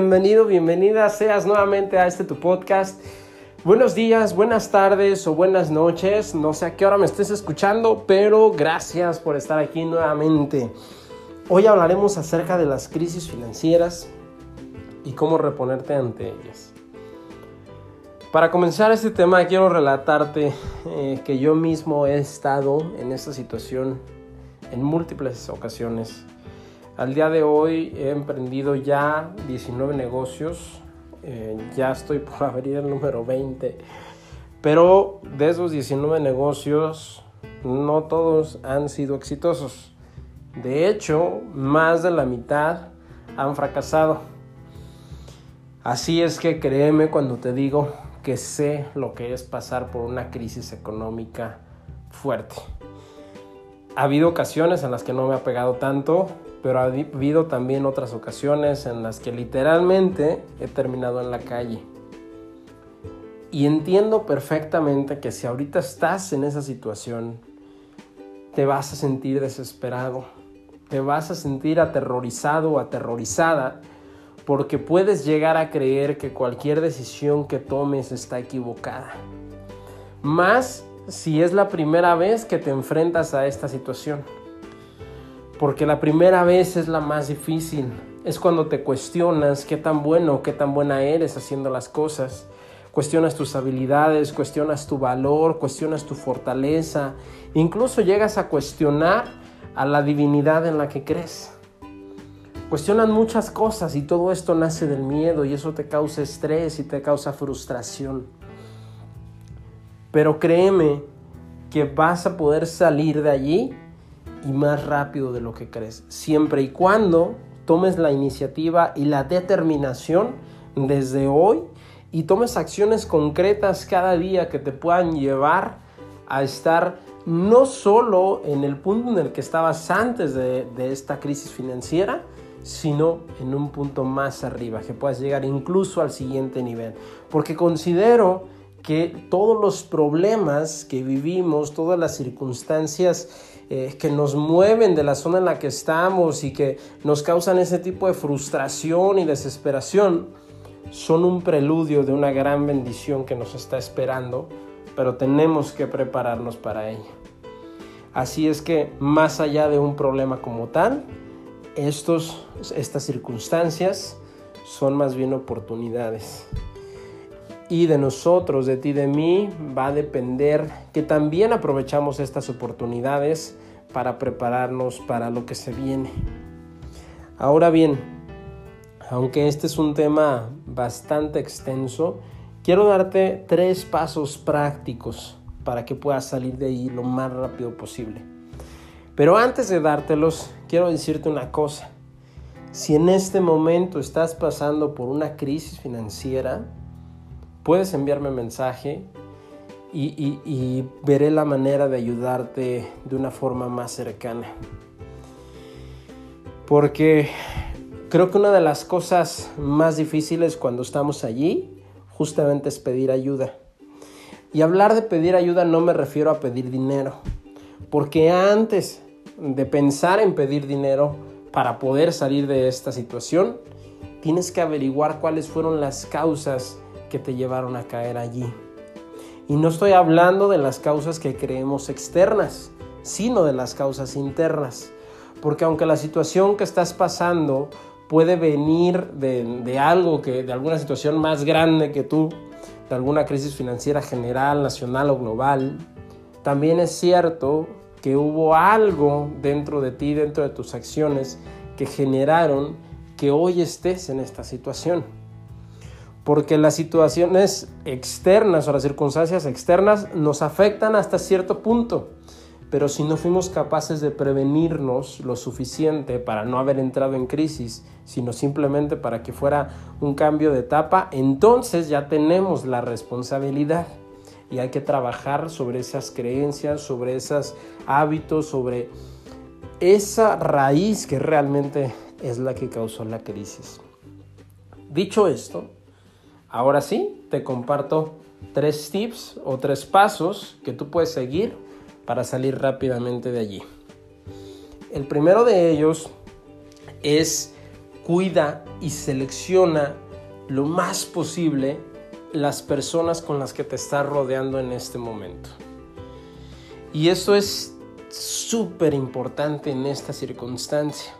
Bienvenido, bienvenida seas nuevamente a este tu podcast. Buenos días, buenas tardes o buenas noches. No sé a qué hora me estés escuchando, pero gracias por estar aquí nuevamente. Hoy hablaremos acerca de las crisis financieras y cómo reponerte ante ellas. Para comenzar este tema quiero relatarte eh, que yo mismo he estado en esta situación en múltiples ocasiones. Al día de hoy he emprendido ya 19 negocios, eh, ya estoy por abrir el número 20, pero de esos 19 negocios no todos han sido exitosos. De hecho, más de la mitad han fracasado. Así es que créeme cuando te digo que sé lo que es pasar por una crisis económica fuerte. Ha habido ocasiones en las que no me ha pegado tanto, pero ha habido también otras ocasiones en las que literalmente he terminado en la calle. Y entiendo perfectamente que si ahorita estás en esa situación, te vas a sentir desesperado, te vas a sentir aterrorizado o aterrorizada, porque puedes llegar a creer que cualquier decisión que tomes está equivocada. Más si es la primera vez que te enfrentas a esta situación porque la primera vez es la más difícil. Es cuando te cuestionas qué tan bueno o qué tan buena eres haciendo las cosas. Cuestionas tus habilidades, cuestionas tu valor, cuestionas tu fortaleza. Incluso llegas a cuestionar a la divinidad en la que crees. Cuestionan muchas cosas y todo esto nace del miedo y eso te causa estrés y te causa frustración. Pero créeme que vas a poder salir de allí y más rápido de lo que crees, siempre y cuando tomes la iniciativa y la determinación desde hoy y tomes acciones concretas cada día que te puedan llevar a estar no solo en el punto en el que estabas antes de, esta crisis financiera, sino en un punto más arriba, que puedas llegar incluso al siguiente nivel. Porque considero que todos los problemas que vivimos, todas las circunstancias eh, que nos mueven de la zona en la que estamos y que nos causan ese tipo de frustración y desesperación, son un preludio de una gran bendición que nos está esperando, pero tenemos que prepararnos para ella. Así es que más allá de un problema como tal, estos, estas circunstancias son más bien oportunidades. Y de nosotros, de ti, de mí, va a depender que también aprovechamos estas oportunidades para prepararnos para lo que se viene. Ahora bien, aunque este es un tema bastante extenso, quiero darte tres pasos prácticos para que puedas salir de ahí lo más rápido posible. Pero antes de dártelos, quiero decirte una cosa. Si en este momento estás pasando por una crisis financiera, puedes enviarme mensaje y, veré la manera de ayudarte de una forma más cercana. Porque creo que una de las cosas más difíciles cuando estamos allí justamente es pedir ayuda. Y hablar de pedir ayuda no me refiero a pedir dinero, porque antes de pensar en pedir dinero para poder salir de esta situación, tienes que averiguar cuáles fueron las causas que te llevaron a caer allí. Y no estoy hablando de las causas que creemos externas, sino de las causas internas. Porque aunque la situación que estás pasando puede venir de, algo que, de alguna situación más grande que tú, de alguna crisis financiera general, nacional o global, también es cierto que hubo algo dentro de ti, dentro de tus acciones, que generaron que hoy estés en esta situación porque las situaciones externas o las circunstancias externas nos afectan hasta cierto punto, pero si no fuimos capaces de prevenirnos lo suficiente para no haber entrado en crisis, sino simplemente para que fuera un cambio de etapa, entonces ya tenemos la responsabilidad y hay que trabajar sobre esas creencias, sobre esos hábitos, sobre esa raíz que realmente es la que causó la crisis. Dicho esto, ahora sí, te comparto tres tips o tres pasos que tú puedes seguir para salir rápidamente de allí. El primero de ellos es cuida y selecciona lo más posible las personas con las que te estás rodeando en este momento. Y eso es súper importante en esta circunstancia.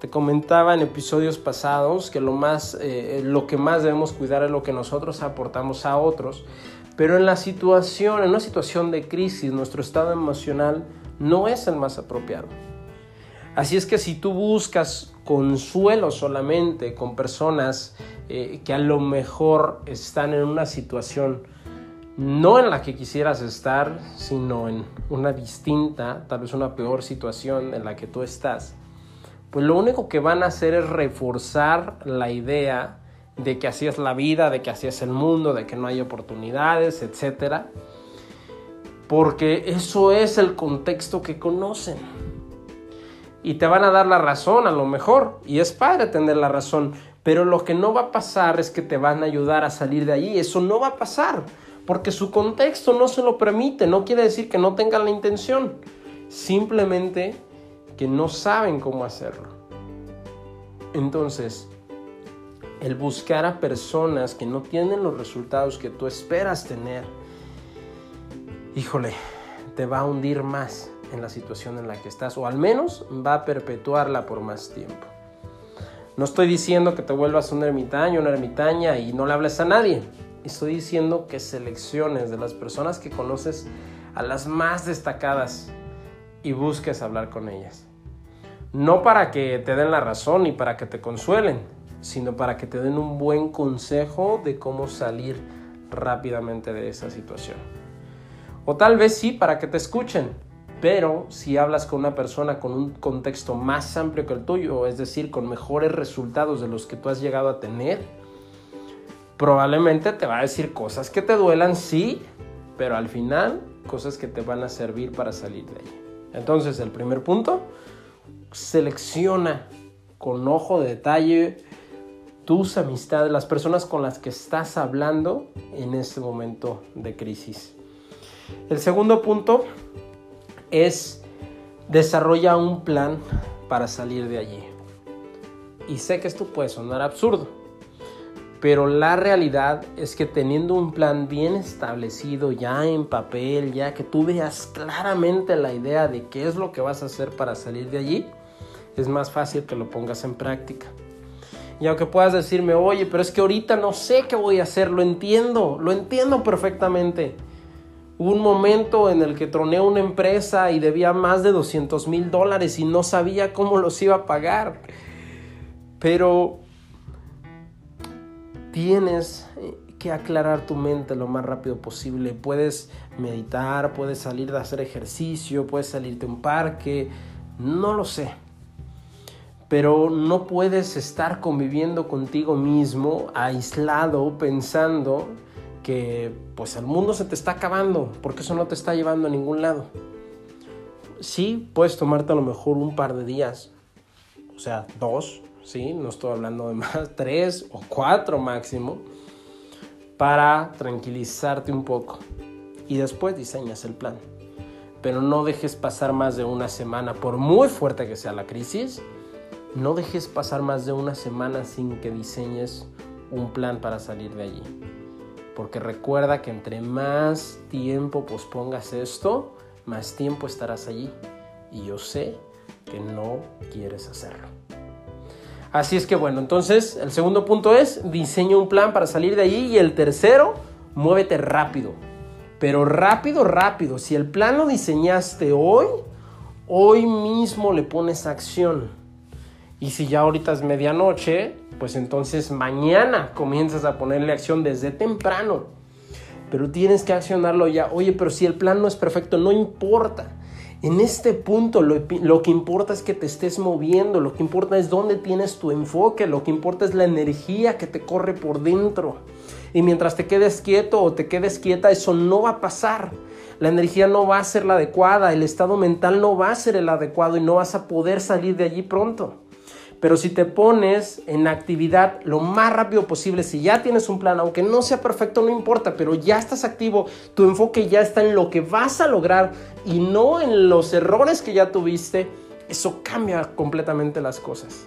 Te comentaba en episodios pasados que lo, más, eh, lo que más debemos cuidar es lo que nosotros aportamos a otros, pero en la situación, en una situación de crisis, nuestro estado emocional no es el más apropiado. Así es que si tú buscas consuelo solamente con personas eh, que a lo mejor están en una situación no en la que quisieras estar, sino en una distinta, tal vez una peor situación en la que tú estás, pues lo único que van a hacer es reforzar la idea de que así es la vida, de que así es el mundo, de que no hay oportunidades, etc. Porque eso es el contexto que conocen. Y te van a dar la razón a lo mejor. Y es padre tener la razón. Pero lo que no va a pasar es que te van a ayudar a salir de allí. Eso no va a pasar. Porque su contexto no se lo permite. No quiere decir que no tengan la intención. Simplemente que no saben cómo hacerlo. Entonces, el buscar a personas que no tienen los resultados que tú esperas tener, híjole, te va a hundir más en la situación en la que estás o al menos va a perpetuarla por más tiempo. No estoy diciendo que te vuelvas un ermitaño, una ermitaña y no le hables a nadie. Estoy diciendo que selecciones de las personas que conoces a las más destacadas y busques hablar con ellas. No para que te den la razón y para que te consuelen, sino para que te den un buen consejo de cómo salir rápidamente de esa situación. O tal vez sí para que te escuchen, pero si hablas con una persona con un contexto más amplio que el tuyo, es decir, con mejores resultados de los que tú has llegado a tener, probablemente te va a decir cosas que te duelan, sí, pero al final cosas que te van a servir para salir de ahí. Entonces, el primer punto, selecciona con ojo de detalle tus amistades, las personas con las que estás hablando en este momento de crisis. El segundo punto es desarrolla un plan para salir de allí. Y sé que esto puede sonar absurdo, pero la realidad es que teniendo un plan bien establecido ya en papel, ya que tú veas claramente la idea de qué es lo que vas a hacer para salir de allí, es más fácil que lo pongas en práctica. Y aunque puedas decirme, oye, pero es que ahorita no sé qué voy a hacer, lo entiendo, lo entiendo perfectamente. Hubo un momento en el que troné una empresa y debía más de 200 mil dólares y no sabía cómo los iba a pagar. Pero tienes que aclarar tu mente lo más rápido posible. Puedes meditar, puedes salir de hacer ejercicio, puedes salirte a un parque, no lo sé pero no puedes estar conviviendo contigo mismo, aislado, pensando que pues el mundo se te está acabando, porque eso no te está llevando a ningún lado. Sí, puedes tomarte a lo mejor un par de días, o sea, dos, sí, no estoy hablando de más, tres o cuatro máximo, para tranquilizarte un poco. Y después diseñas el plan. Pero no dejes pasar más de una semana, por muy fuerte que sea la crisis, no dejes pasar más de una semana sin que diseñes un plan para salir de allí. Porque recuerda que entre más tiempo pospongas esto, más tiempo estarás allí. Y yo sé que no quieres hacerlo. Así es que bueno, entonces el segundo punto es diseña un plan para salir de allí y el tercero, muévete rápido. Pero rápido, rápido. Si el plan lo diseñaste hoy, hoy mismo le pones acción. Y si ya ahorita es medianoche, pues entonces mañana comienzas a ponerle acción desde temprano. Pero tienes que accionarlo ya. Oye, pero si el plan no es perfecto, no importa. En este punto lo, que importa es que te estés moviendo, lo que importa es dónde tienes tu enfoque, lo que importa es la energía que te corre por dentro. Y mientras te quedes quieto o te quedes quieta, eso no va a pasar. La energía no va a ser la adecuada, el estado mental no va a ser el adecuado y no vas a poder salir de allí pronto. Pero si te pones en actividad lo más rápido posible, si ya tienes un plan, aunque no sea perfecto, no importa, pero ya estás activo, tu enfoque ya está en lo que vas a lograr y no en los errores que ya tuviste, eso cambia completamente las cosas.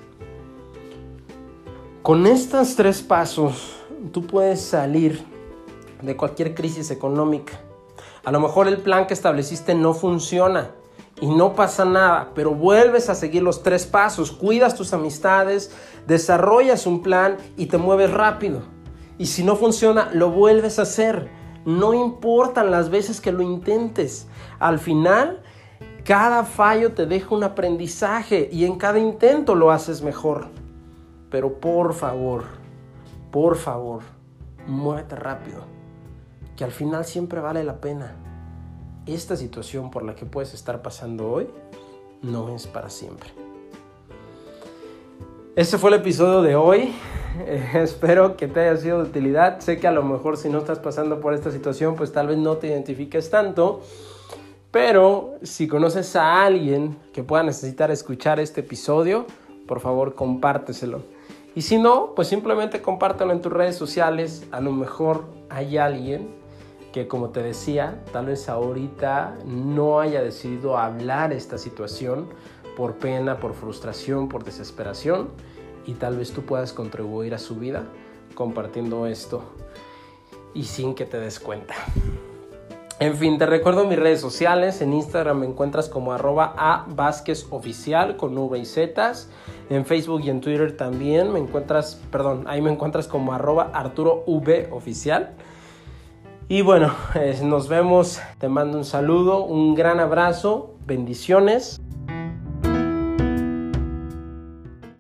Con estos tres pasos, tú puedes salir de cualquier crisis económica. A lo mejor el plan que estableciste no funciona, y no pasa nada, pero vuelves a seguir los tres pasos, cuidas tus amistades, desarrollas un plan y te mueves rápido. Y si no funciona, lo vuelves a hacer. No importan las veces que lo intentes. Al final, cada fallo te deja un aprendizaje y en cada intento lo haces mejor. Pero por favor, por favor, muévete rápido, que al final siempre vale la pena esta situación por la que puedes estar pasando hoy no es para siempre. Este fue el episodio de hoy. espero que te haya sido de utilidad. Sé que a lo mejor si no estás pasando por esta situación, pues tal vez no te identifiques tanto. Pero si conoces a alguien que pueda necesitar escuchar este episodio, por favor compárteselo. Y si no, pues simplemente compártelo en tus redes sociales. A lo mejor hay alguien que como te decía, tal vez ahorita no haya decidido hablar esta situación por pena, por frustración, por desesperación y tal vez tú puedas contribuir a su vida compartiendo esto y sin que te des cuenta. En fin, te recuerdo mis redes sociales. En Instagram me encuentras como arroba a Vázquez Oficial con V y Z. En Facebook y en Twitter también me encuentras, perdón, ahí me encuentras como arroba Arturo V Oficial. Y bueno, nos vemos. Te mando un saludo, un gran abrazo, bendiciones.